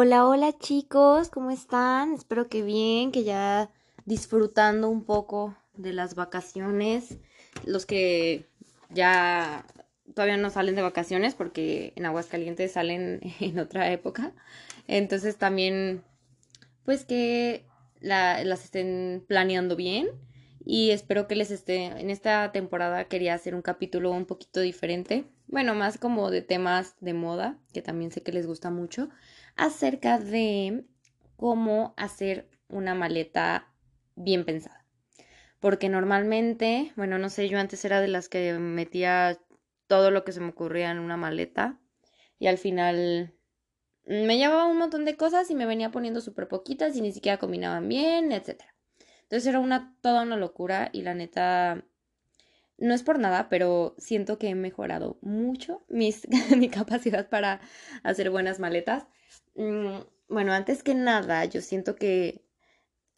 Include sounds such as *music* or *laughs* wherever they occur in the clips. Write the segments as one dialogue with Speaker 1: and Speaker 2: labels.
Speaker 1: Hola, hola chicos, ¿cómo están? Espero que bien, que ya disfrutando un poco de las vacaciones. Los que ya todavía no salen de vacaciones porque en Aguascalientes salen *laughs* en otra época. Entonces también, pues que las estén planeando bien. Y espero que les esté, en esta temporada quería hacer un capítulo un poquito diferente. Bueno, más como de temas de moda, que también sé que les gusta mucho acerca de cómo hacer una maleta bien pensada. Porque normalmente, bueno, no sé, yo antes era de las que metía todo lo que se me ocurría en una maleta y al final me llevaba un montón de cosas y me venía poniendo súper poquitas y ni siquiera combinaban bien, etc. Entonces era una toda una locura y la neta no es por nada, pero siento que he mejorado mucho mis, *laughs* mi capacidad para hacer buenas maletas. Mm, bueno, antes que nada, yo siento que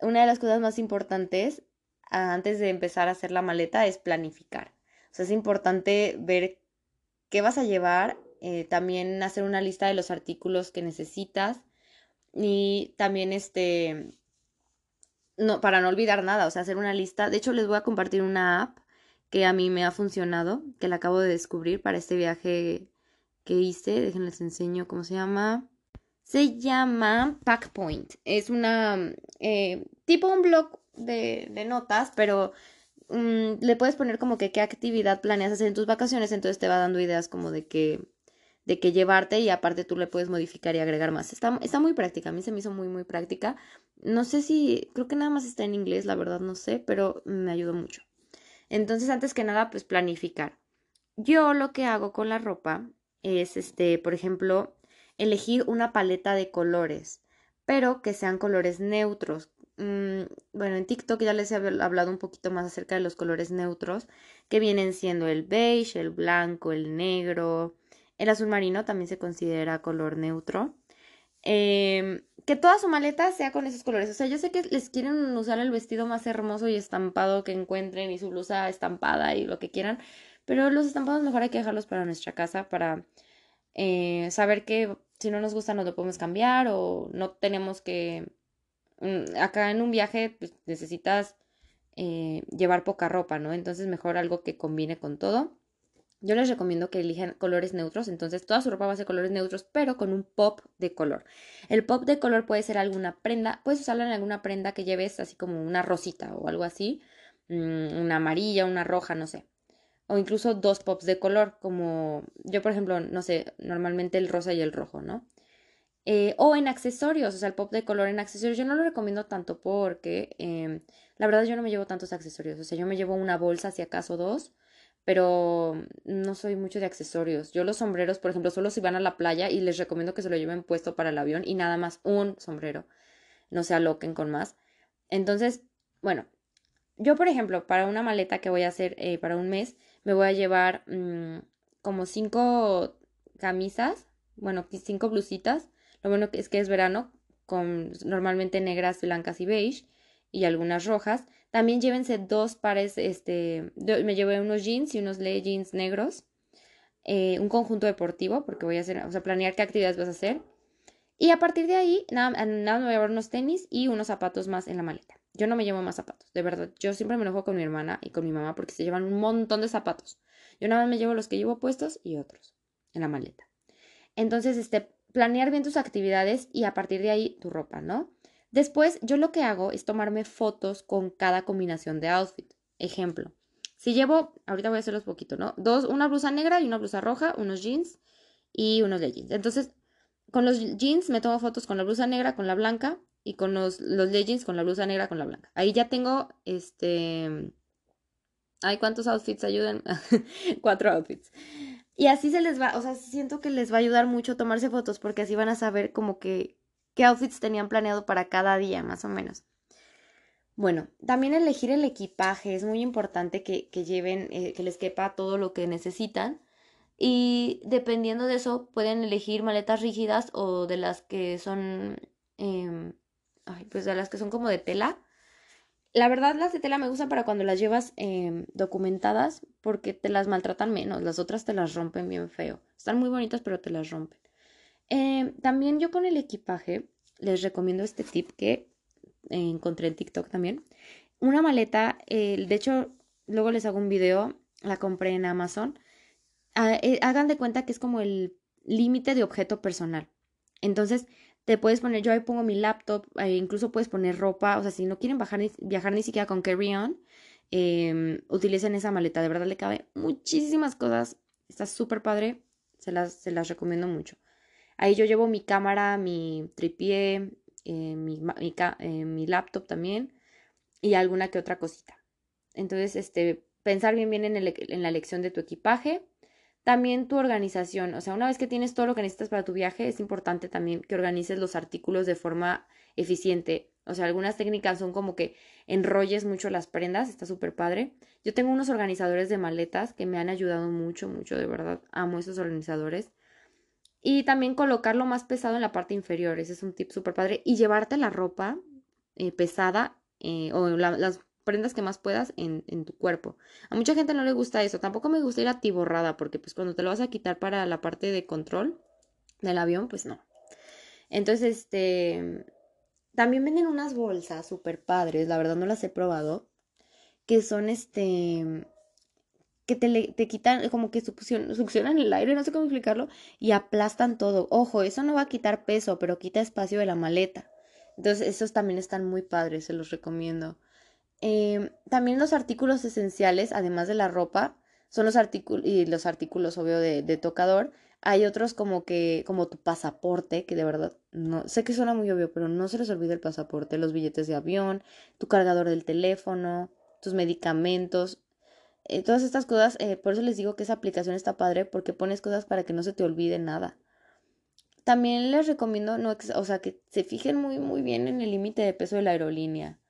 Speaker 1: una de las cosas más importantes antes de empezar a hacer la maleta es planificar. O sea, es importante ver qué vas a llevar, eh, también hacer una lista de los artículos que necesitas y también este, no, para no olvidar nada, o sea, hacer una lista. De hecho, les voy a compartir una app que a mí me ha funcionado, que la acabo de descubrir para este viaje que hice. Déjenles enseño cómo se llama. Se llama Packpoint. Es una eh, tipo un blog de, notas, pero mm, le puedes poner como que qué actividad planeas hacer en tus vacaciones, entonces te va dando ideas como de qué de que llevarte y aparte tú le puedes modificar y agregar más. Está, está muy práctica, a mí se me hizo muy muy práctica. No sé si, creo que nada más está en inglés, la verdad no sé, pero me ayudó mucho. Entonces, antes que nada, pues planificar. Yo lo que hago con la ropa es, este, por ejemplo, elegir una paleta de colores, pero que sean colores neutros. Mm, bueno, en TikTok ya les he hablado un poquito más acerca de los colores neutros, que vienen siendo el beige, el blanco, el negro. El azul marino también se considera color neutro. Em, que toda su maleta sea con esos colores. O sea, yo sé que les quieren usar el vestido más hermoso y estampado que encuentren y su blusa estampada y lo que quieran, pero los estampados mejor hay que dejarlos para nuestra casa, para eh, saber que si no nos gusta no lo podemos cambiar o no tenemos que... Mm, acá en un viaje pues, necesitas eh, llevar poca ropa, ¿no? Entonces mejor algo que combine con todo. Yo les recomiendo que elijan colores neutros, entonces toda su ropa va a ser colores neutros, pero con un pop de color. El pop de color puede ser alguna prenda, puedes usarlo en alguna prenda que lleves así como una rosita o algo así, mm, una amarilla, una roja, no sé o incluso dos pops de color, como yo por ejemplo, no sé, normalmente el rosa y el rojo, ¿no? Eh, o en accesorios, o sea, el pop de color en accesorios, yo no lo recomiendo tanto porque em, la verdad yo no me llevo tantos accesorios, o sea, yo me llevo una bolsa, si acaso dos, pero no soy mucho de accesorios. Yo los sombreros, por ejemplo, solo si van a la playa y les recomiendo que se lo lleven puesto para el avión y nada más un sombrero, no se aloquen con más. Entonces, bueno, yo por ejemplo, para una maleta que voy a hacer eh, para un mes, me voy a llevar mm, como cinco camisas, bueno, cinco blusitas. Lo bueno es que es verano, con normalmente negras, blancas y beige, y algunas rojas. También llévense dos pares, este, me llevé unos jeans y unos leggings negros. Eh, un conjunto deportivo, porque voy a hacer, o sea, planear qué actividades vas a hacer. Y a partir de ahí, nada, nada me voy a llevar unos tenis y unos zapatos más en la maleta. Yo no me llevo más zapatos, de verdad. Yo siempre me enojo con mi hermana y con mi mamá porque se llevan un montón de zapatos. Yo nada más me llevo los que llevo puestos y otros en la maleta. Entonces, este, planear bien tus actividades y a partir de ahí tu ropa, ¿no? Después, yo lo que hago es tomarme fotos con cada combinación de outfit. Ejemplo, si llevo, ahorita voy a hacerlos poquito, ¿no? Dos, una blusa negra y una blusa roja, unos jeans y unos leggings. Entonces, con los jeans me tomo fotos con la blusa negra, con la blanca y con los, los leggings con la blusa negra con la blanca. Ahí ya tengo este... Ay, ¿cuántos outfits ayudan? *laughs* Cuatro outfits. Y así se les va, o sea, siento que les va a ayudar mucho tomarse fotos porque así van a saber como que qué outfits tenían planeado para cada día, más o menos. Bueno, también elegir el equipaje es muy importante que, que lleven, eh, que les quepa todo lo que necesitan. Y dependiendo de eso, pueden elegir maletas rígidas o de las que son eh, pues de las que son como de tela. La verdad las de tela me gustan para cuando las llevas em, documentadas porque te las maltratan menos, las otras te las rompen bien feo. Están muy bonitas pero te las rompen. Em, también yo con el equipaje les recomiendo este tip que encontré en TikTok también. Una maleta, de hecho, luego les hago un video, la compré en Amazon. Ah, eh, hagan de cuenta que es como el límite de objeto personal. Entonces, te puedes poner, yo ahí pongo mi laptop, eh, incluso puedes poner ropa, o sea, si no quieren viajar ni siquiera con carry-on, em, utilicen esa maleta, de verdad le cabe muchísimas cosas, está súper padre, se las, se las recomiendo mucho. Ahí yo llevo mi cámara, mi tripié, eh, mi, eh, mi, laptop también y alguna que otra cosita. Entonces, este, pensar bien bien en, en la elección de tu equipaje también tu organización, o sea, una vez que tienes todo lo que necesitas para tu viaje, es importante también que organices los artículos de forma eficiente. O sea, algunas técnicas son como que enrolles mucho las prendas, está súper padre. Yo tengo unos organizadores de maletas que me han ayudado mucho, mucho, de verdad, amo esos organizadores. Y también colocarlo más pesado en la parte inferior, ese es un tip súper padre. Y llevarte la ropa eh, pesada eh, o las prendas que más puedas en, en, tu cuerpo. A mucha gente no le gusta eso. Tampoco me gusta ir atiborrada porque pues cuando te lo vas a quitar para la parte de control del avión, pues no. Entonces, este... También venden unas bolsas súper padres, la verdad no las he probado, que son este que te, te, quitan, como que succionan el aire, no sé cómo explicarlo, y aplastan todo. Ojo, eso no va a quitar peso, pero quita espacio de la maleta. Entonces, esos también están muy padres, se los recomiendo. Em, también los artículos esenciales, además de la ropa, son los artículos y los artículos, obvio, de, de, tocador. Hay otros como que, como tu pasaporte, que de verdad, no, sé que suena muy obvio, pero no se les olvide el pasaporte, los billetes de avión, tu cargador del teléfono, tus medicamentos, eh, todas estas cosas, eh, por eso les digo que esa aplicación está padre, porque pones cosas para que no se te olvide nada. También les recomiendo, no, o sea, que se fijen muy, muy bien en el límite de peso de la aerolínea.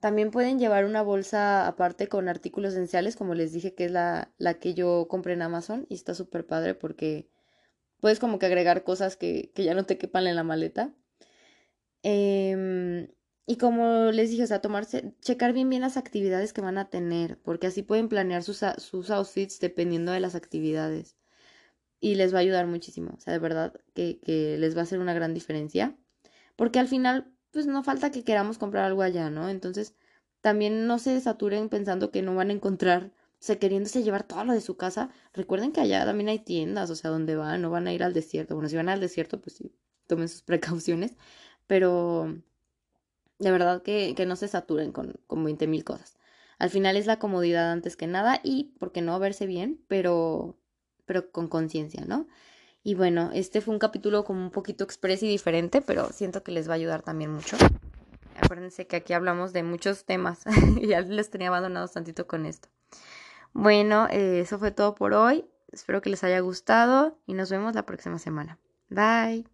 Speaker 1: También pueden llevar una bolsa aparte con artículos esenciales, como les dije que es la, la que yo compré en Amazon y está súper padre porque puedes como que agregar cosas que, que, ya no te quepan en la maleta. Eh, y como les dije, o sea, tomarse, checar bien bien las actividades que van a tener, porque así pueden planear sus, sus outfits dependiendo de las actividades. Y les va a ayudar muchísimo, o sea, de verdad que, que les va a hacer una gran diferencia. Porque al final pues no falta que queramos comprar algo allá, ¿no? Entonces, también no se saturen pensando que no van a encontrar, o sea, queriéndose llevar todo lo de su casa. Recuerden que allá también hay tiendas, o sea, donde van, no van a ir al desierto. Bueno, si van al desierto, pues sí, tomen sus *laughs* precauciones, pero de verdad que, que no se saturen con, con 20 mil cosas. Al final es la comodidad antes que nada y, ¿por qué no verse bien? Pero, pero con conciencia, ¿no? Y bueno, este fue un capítulo como un poquito express y diferente, pero siento que les va a ayudar también mucho. Acuérdense que aquí hablamos de muchos temas *laughs* y ya les tenía abandonados tantito con esto. Bueno, eh, eso fue todo por hoy. Espero que les haya gustado y nos vemos la próxima semana. Bye.